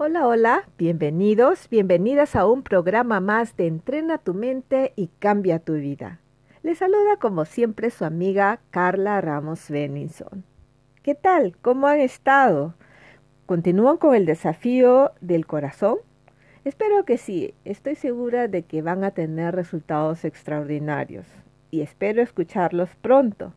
Hola, hola, bienvenidos, bienvenidas a un programa más de Entrena tu mente y cambia tu vida. Les saluda como siempre su amiga Carla Ramos Benninson. ¿Qué tal? ¿Cómo han estado? ¿Continúan con el desafío del corazón? Espero que sí, estoy segura de que van a tener resultados extraordinarios y espero escucharlos pronto.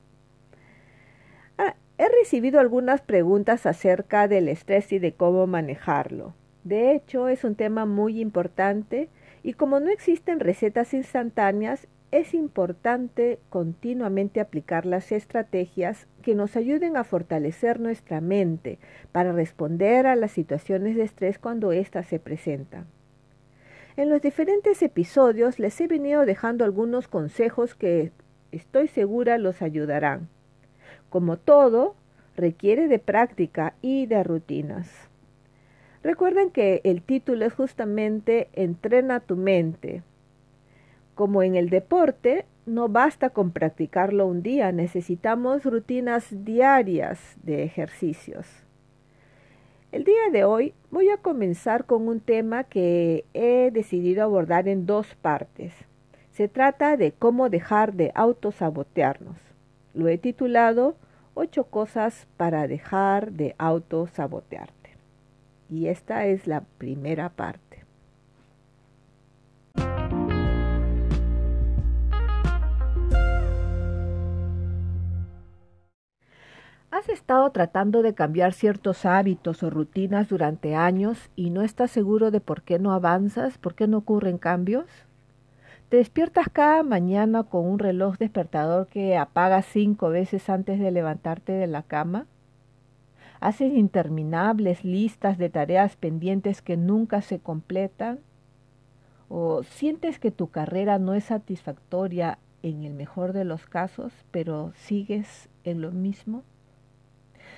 He recibido algunas preguntas acerca del estrés y de cómo manejarlo. De hecho, es un tema muy importante y como no existen recetas instantáneas, es importante continuamente aplicar las estrategias que nos ayuden a fortalecer nuestra mente para responder a las situaciones de estrés cuando éstas se presentan. En los diferentes episodios les he venido dejando algunos consejos que estoy segura los ayudarán. Como todo, requiere de práctica y de rutinas. Recuerden que el título es justamente Entrena tu mente. Como en el deporte, no basta con practicarlo un día, necesitamos rutinas diarias de ejercicios. El día de hoy voy a comenzar con un tema que he decidido abordar en dos partes. Se trata de cómo dejar de autosabotearnos. Lo he titulado Ocho cosas para dejar de autosabotearte. Y esta es la primera parte. ¿Has estado tratando de cambiar ciertos hábitos o rutinas durante años y no estás seguro de por qué no avanzas, por qué no ocurren cambios? Te despiertas cada mañana con un reloj despertador que apaga cinco veces antes de levantarte de la cama. Haces interminables listas de tareas pendientes que nunca se completan. ¿O sientes que tu carrera no es satisfactoria en el mejor de los casos, pero sigues en lo mismo?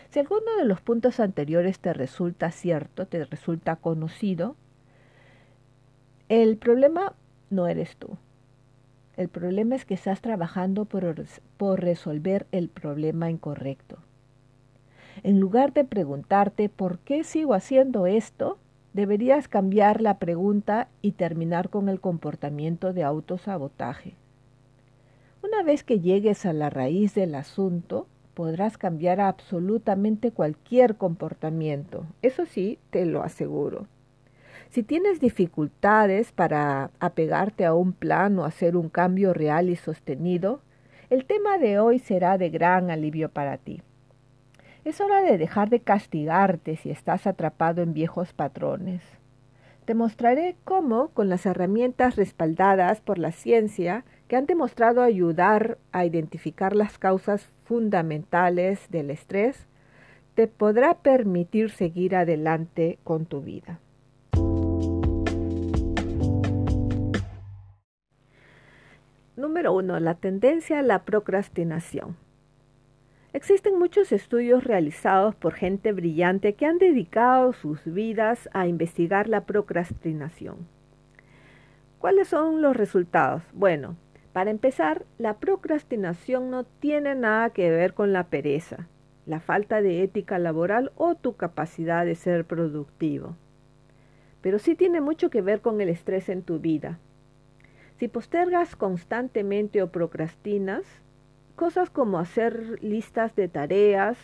Si alguno de los puntos anteriores te resulta cierto, te resulta conocido, el problema no eres tú. El problema es que estás trabajando por, resolver el problema incorrecto. En lugar de preguntarte por qué sigo haciendo esto, deberías cambiar la pregunta y terminar con el comportamiento de autosabotaje. Una vez que llegues a la raíz del asunto, podrás cambiar absolutamente cualquier comportamiento. Eso sí, te lo aseguro. Si tienes dificultades para apegarte a un plan o hacer un cambio real y sostenido, el tema de hoy será de gran alivio para ti. Es hora de dejar de castigarte si estás atrapado en viejos patrones. Te mostraré cómo, con las herramientas respaldadas por la ciencia que han demostrado ayudar a identificar las causas fundamentales del estrés, te podrá permitir seguir adelante con tu vida. Número 1. La tendencia a la procrastinación. Existen muchos estudios realizados por gente brillante que han dedicado sus vidas a investigar la procrastinación. ¿Cuáles son los resultados? Bueno, para empezar, la procrastinación no tiene nada que ver con la pereza, la falta de ética laboral o tu capacidad de ser productivo. Pero sí tiene mucho que ver con el estrés en tu vida, si postergas constantemente o procrastinas, cosas como hacer listas de tareas,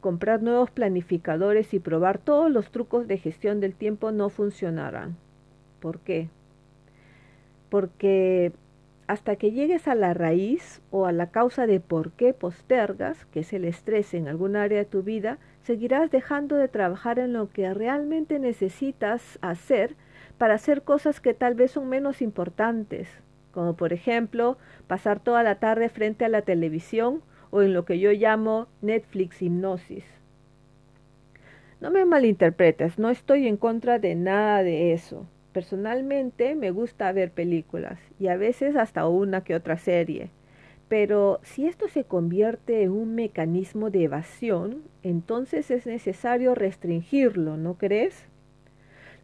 comprar nuevos planificadores y probar todos los trucos de gestión del tiempo no funcionarán. ¿Por qué? Porque hasta que llegues a la raíz o a la causa de por qué postergas, que es el estrés en algún área de tu vida, seguirás dejando de trabajar en lo que realmente necesitas hacer para hacer cosas que tal vez son menos importantes, como por ejemplo pasar toda la tarde frente a la televisión o en lo que yo llamo Netflix hipnosis. No me malinterpretes, no estoy en contra de nada de eso. Personalmente me gusta ver películas y a veces hasta una que otra serie. Pero si esto se convierte en un mecanismo de evasión, entonces es necesario restringirlo, ¿no crees?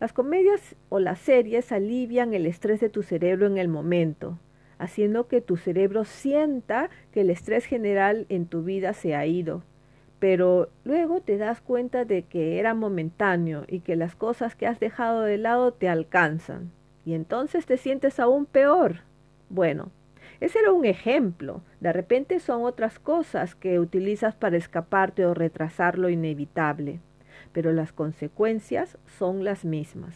Las comedias o las series alivian el estrés de tu cerebro en el momento, haciendo que tu cerebro sienta que el estrés general en tu vida se ha ido pero luego te das cuenta de que era momentáneo y que las cosas que has dejado de lado te alcanzan y entonces te sientes aún peor. Bueno, ese era un ejemplo. De repente son otras cosas que utilizas para escaparte o retrasar lo inevitable, pero las consecuencias son las mismas.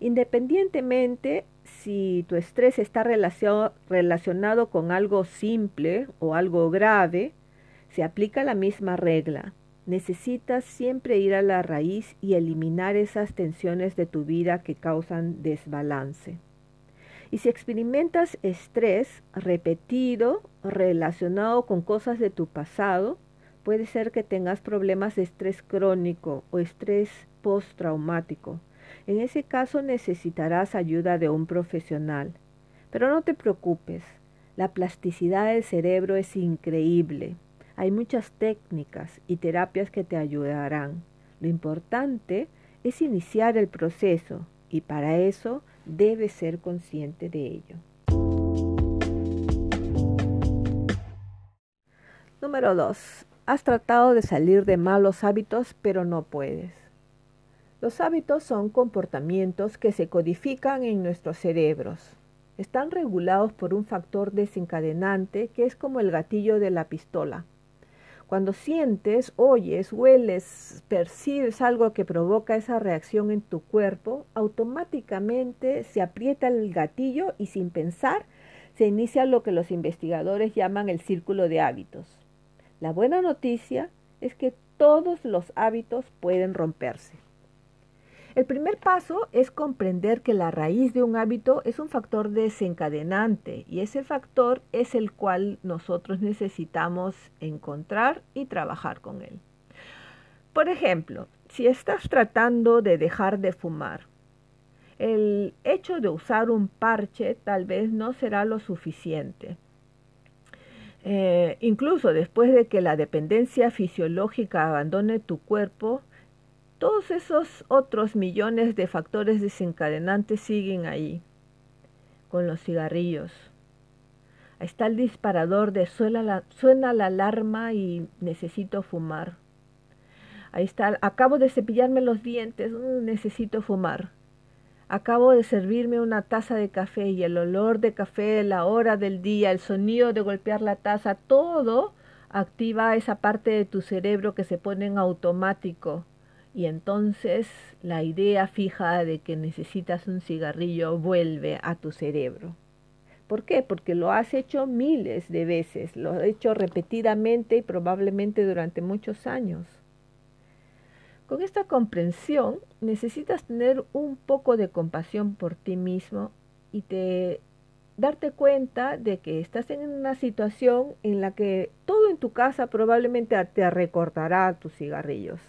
Independientemente si tu estrés está relacionado con algo simple o algo grave, se aplica la misma regla. Necesitas siempre ir a la raíz y eliminar esas tensiones de tu vida que causan desbalance. Y si experimentas estrés repetido relacionado con cosas de tu pasado, puede ser que tengas problemas de estrés crónico o estrés postraumático. En ese caso necesitarás ayuda de un profesional. Pero no te preocupes, la plasticidad del cerebro es increíble. Hay muchas técnicas y terapias que te ayudarán. Lo importante es iniciar el proceso y para eso debes ser consciente de ello. Número 2. Has tratado de salir de malos hábitos pero no puedes. Los hábitos son comportamientos que se codifican en nuestros cerebros. Están regulados por un factor desencadenante que es como el gatillo de la pistola cuando sientes, oyes, hueles, percibes algo que provoca esa reacción en tu cuerpo, automáticamente se aprieta el gatillo y sin pensar se inicia lo que los investigadores llaman el círculo de hábitos. La buena noticia es que todos los hábitos pueden romperse. El primer paso es comprender que la raíz de un hábito es un factor desencadenante y ese factor es el cual nosotros necesitamos encontrar y trabajar con él. Por ejemplo, si estás tratando de dejar de fumar, el hecho de usar un parche tal vez no será lo suficiente. Eh, incluso después de que la dependencia fisiológica abandone tu cuerpo, todos esos otros millones de factores desencadenantes siguen ahí, con los cigarrillos. Ahí está el disparador de suena la, suena la alarma y necesito fumar. Ahí está, acabo de cepillarme los dientes, uh, necesito fumar. Acabo de servirme una taza de café y el olor de café, la hora del día, el sonido de golpear la taza, todo activa esa parte de tu cerebro que se pone en automático y entonces la idea fija de que necesitas un cigarrillo vuelve a tu cerebro. ¿Por qué? Porque lo has hecho miles de veces, lo has hecho repetidamente y probablemente durante muchos años. Con esta comprensión necesitas tener un poco de compasión por ti mismo y te darte cuenta de que estás en una situación en la que todo en tu casa probablemente te recordará tus cigarrillos.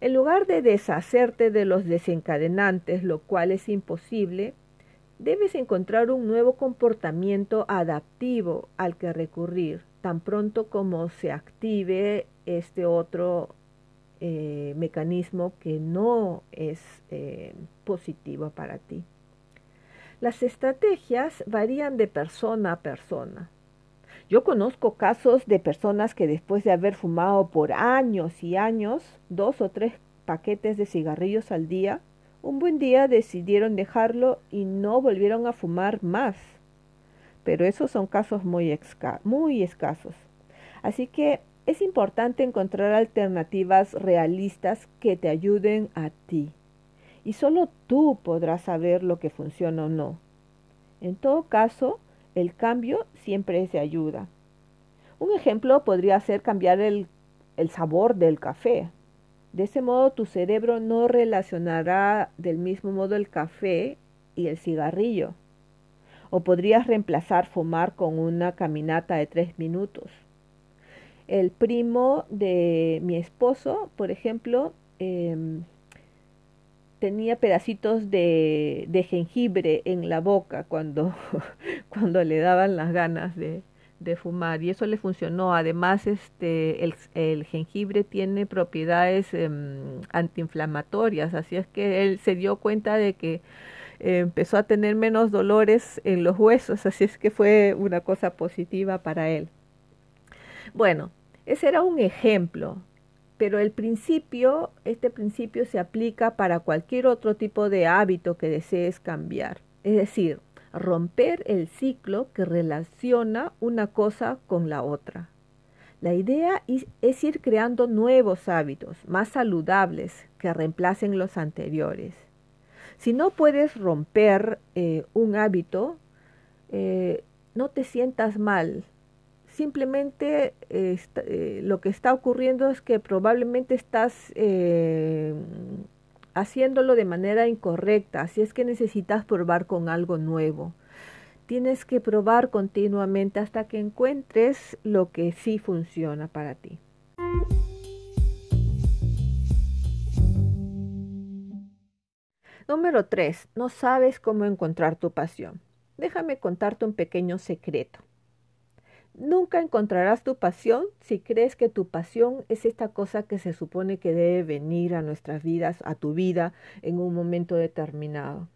En lugar de deshacerte de los desencadenantes, lo cual es imposible, debes encontrar un nuevo comportamiento adaptivo al que recurrir, tan pronto como se active este otro eh, mecanismo que no es eh, positivo para ti. Las estrategias varían de persona a persona. Yo conozco casos de personas que después de haber fumado por años y años, dos o tres paquetes de cigarrillos al día, un buen día decidieron dejarlo y no volvieron a fumar más. Pero esos son casos muy, muy escasos. Así que es importante encontrar alternativas realistas que te ayuden a ti. Y solo tú podrás saber lo que funciona o no. En todo caso, el cambio siempre es de ayuda. Un ejemplo podría ser cambiar el, el sabor del café. De ese modo tu cerebro no relacionará del mismo modo el café y el cigarrillo. O podrías reemplazar fumar con una caminata de tres minutos. El primo de mi esposo, por ejemplo, em, tenía pedacitos de, jengibre en la boca cuando, cuando le daban las ganas de, fumar y eso le funcionó. Además, este, el, jengibre tiene propiedades eh, antiinflamatorias, así es que él se dio cuenta de que empezó a tener menos dolores en los huesos, así es que fue una cosa positiva para él. Bueno, ese era un ejemplo, pero el principio, este principio se aplica para cualquier otro tipo de hábito que desees cambiar. Es decir, romper el ciclo que relaciona una cosa con la otra. La idea es ir creando nuevos hábitos, más saludables, que reemplacen los anteriores. Si no puedes romper eh, un hábito, eh, no te sientas mal. Simplemente eh, lo que está ocurriendo es que probablemente estás haciéndolo de manera incorrecta, así es que necesitas probar con algo nuevo. Tienes que probar continuamente hasta que encuentres lo que sí funciona para ti. Número 3. No sabes cómo encontrar tu pasión. Déjame contarte un pequeño secreto. Nunca encontrarás tu pasión si crees que tu pasión es esta cosa que se supone que debe venir a nuestras vidas, a tu vida, en un momento determinado.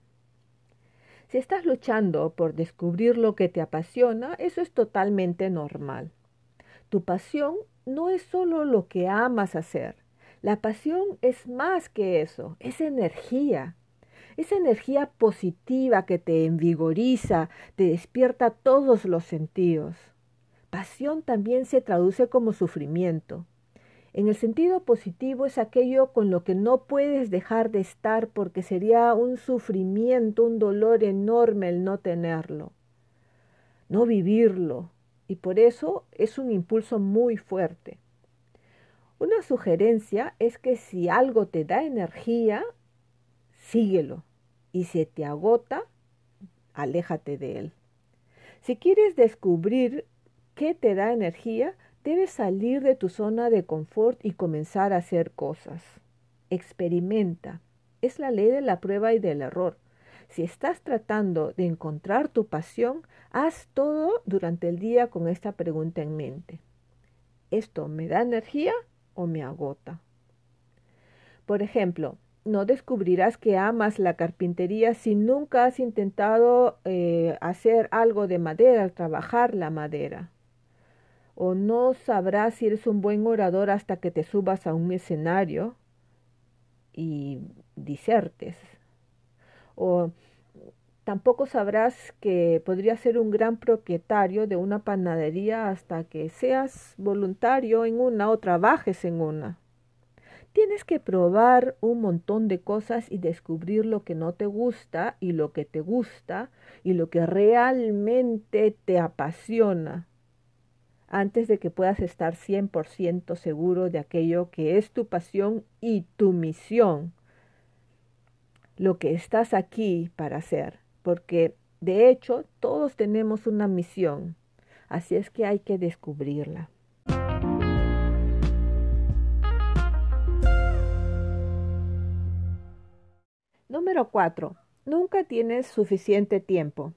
Si estás luchando por descubrir lo que te apasiona, eso es totalmente normal. Tu pasión no es solo lo que amas hacer. La pasión es más que eso, es energía, esa energía positiva que te envigoriza, te despierta todos los sentidos. Pasión también se traduce como sufrimiento. En el sentido positivo es aquello con lo que no puedes dejar de estar porque sería un sufrimiento, un dolor enorme el no tenerlo, no vivirlo, y por eso es un impulso muy fuerte. Una sugerencia es que si algo te da energía, síguelo y si te agota, aléjate de él. Si quieres descubrir qué te da energía, debes salir de tu zona de confort y comenzar a hacer cosas. Experimenta. Es la ley de la prueba y del error. Si estás tratando de encontrar tu pasión, haz todo durante el día con esta pregunta en mente. ¿Esto me da energía o me agota? Por ejemplo, no descubrirás que amas la carpintería si nunca has intentado eh, hacer algo de madera, trabajar la madera. O no sabrás si eres un buen orador hasta que te subas a un escenario y disertes. O tampoco sabrás que podrías ser un gran propietario de una panadería hasta que seas voluntario en una o trabajes en una. Tienes que probar un montón de cosas y descubrir lo que no te gusta y lo que te gusta y lo que realmente te apasiona antes de que puedas estar 100% seguro de aquello que es tu pasión y tu misión, lo que estás aquí para hacer, porque de hecho todos tenemos una misión, así es que hay que descubrirla. Número 4. Nunca tienes suficiente tiempo.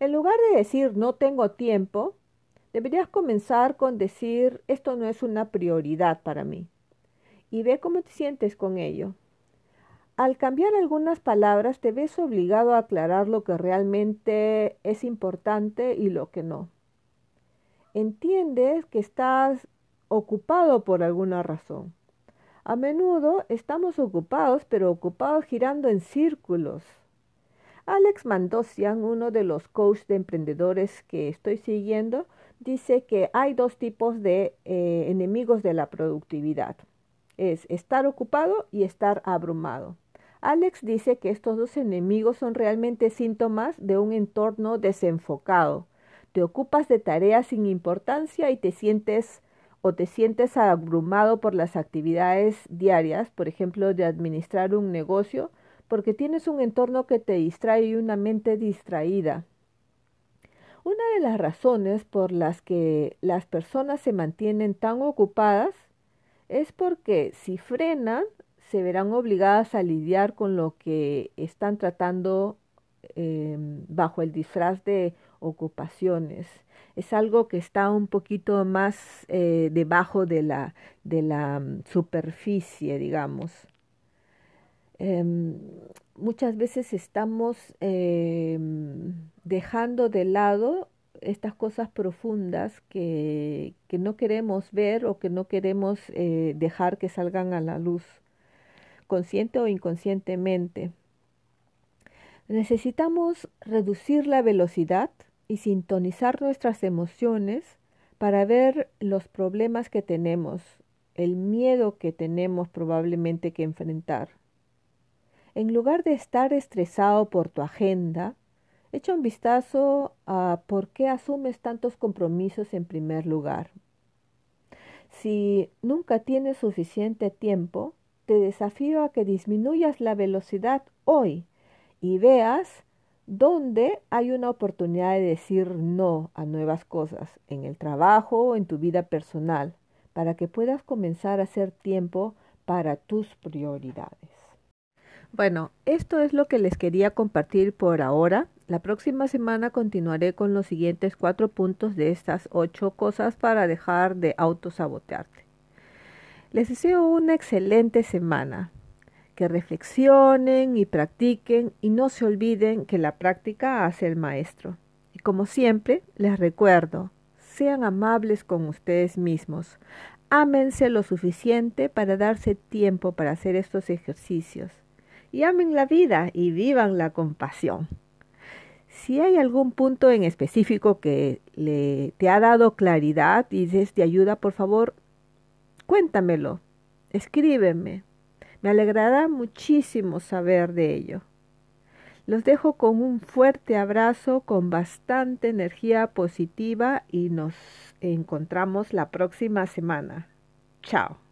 En lugar de decir no tengo tiempo, deberías comenzar con decir esto no es una prioridad para mí. Y ve cómo te sientes con ello. Al cambiar algunas palabras te ves obligado a aclarar lo que realmente es importante y lo que no. Entiendes que estás ocupado por alguna razón. A menudo estamos ocupados, pero ocupados girando en círculos. Alex Mandosian, uno de los coaches de emprendedores que estoy siguiendo, dice que hay dos tipos de eh, enemigos de la productividad. Es estar ocupado y estar abrumado. Alex dice que estos dos enemigos son realmente síntomas de un entorno desenfocado. Te ocupas de tareas sin importancia y te sientes o te sientes abrumado por las actividades diarias, por ejemplo, de administrar un negocio, porque tienes un entorno que te distrae y una mente distraída. Una de las razones por las que las personas se mantienen tan ocupadas es porque si frenan, se verán obligadas a lidiar con lo que están tratando eh, bajo el disfraz de ocupaciones. Es algo que está un poquito más eh, debajo de la, de la mm, superficie, digamos. Em, muchas veces estamos em, dejando de lado estas cosas profundas que, no queremos ver o que no queremos eh, dejar que salgan a la luz, consciente o inconscientemente. Necesitamos reducir la velocidad y sintonizar nuestras emociones para ver los problemas que tenemos, el miedo que tenemos probablemente que enfrentar. En lugar de estar estresado por tu agenda, echa un vistazo a por qué asumes tantos compromisos en primer lugar. Si nunca tienes suficiente tiempo, te desafío a que disminuyas la velocidad hoy y veas dónde hay una oportunidad de decir no a nuevas cosas en el trabajo o en tu vida personal para que puedas comenzar a hacer tiempo para tus prioridades. Bueno, esto es lo que les quería compartir por ahora. La próxima semana continuaré con los siguientes cuatro puntos de estas ocho cosas para dejar de autosabotearte. Les deseo una excelente semana que reflexionen y practiquen y no se olviden que la práctica hace el maestro. Y como siempre, les recuerdo, sean amables con ustedes mismos, ámense lo suficiente para darse tiempo para hacer estos ejercicios y amen la vida y vivan la compasión. Si hay algún punto en específico que le, te ha dado claridad y es de ayuda, por favor, cuéntamelo, escríbeme. Me alegrará muchísimo saber de ello. Los dejo con un fuerte abrazo, con bastante energía positiva y nos encontramos la próxima semana. Chao.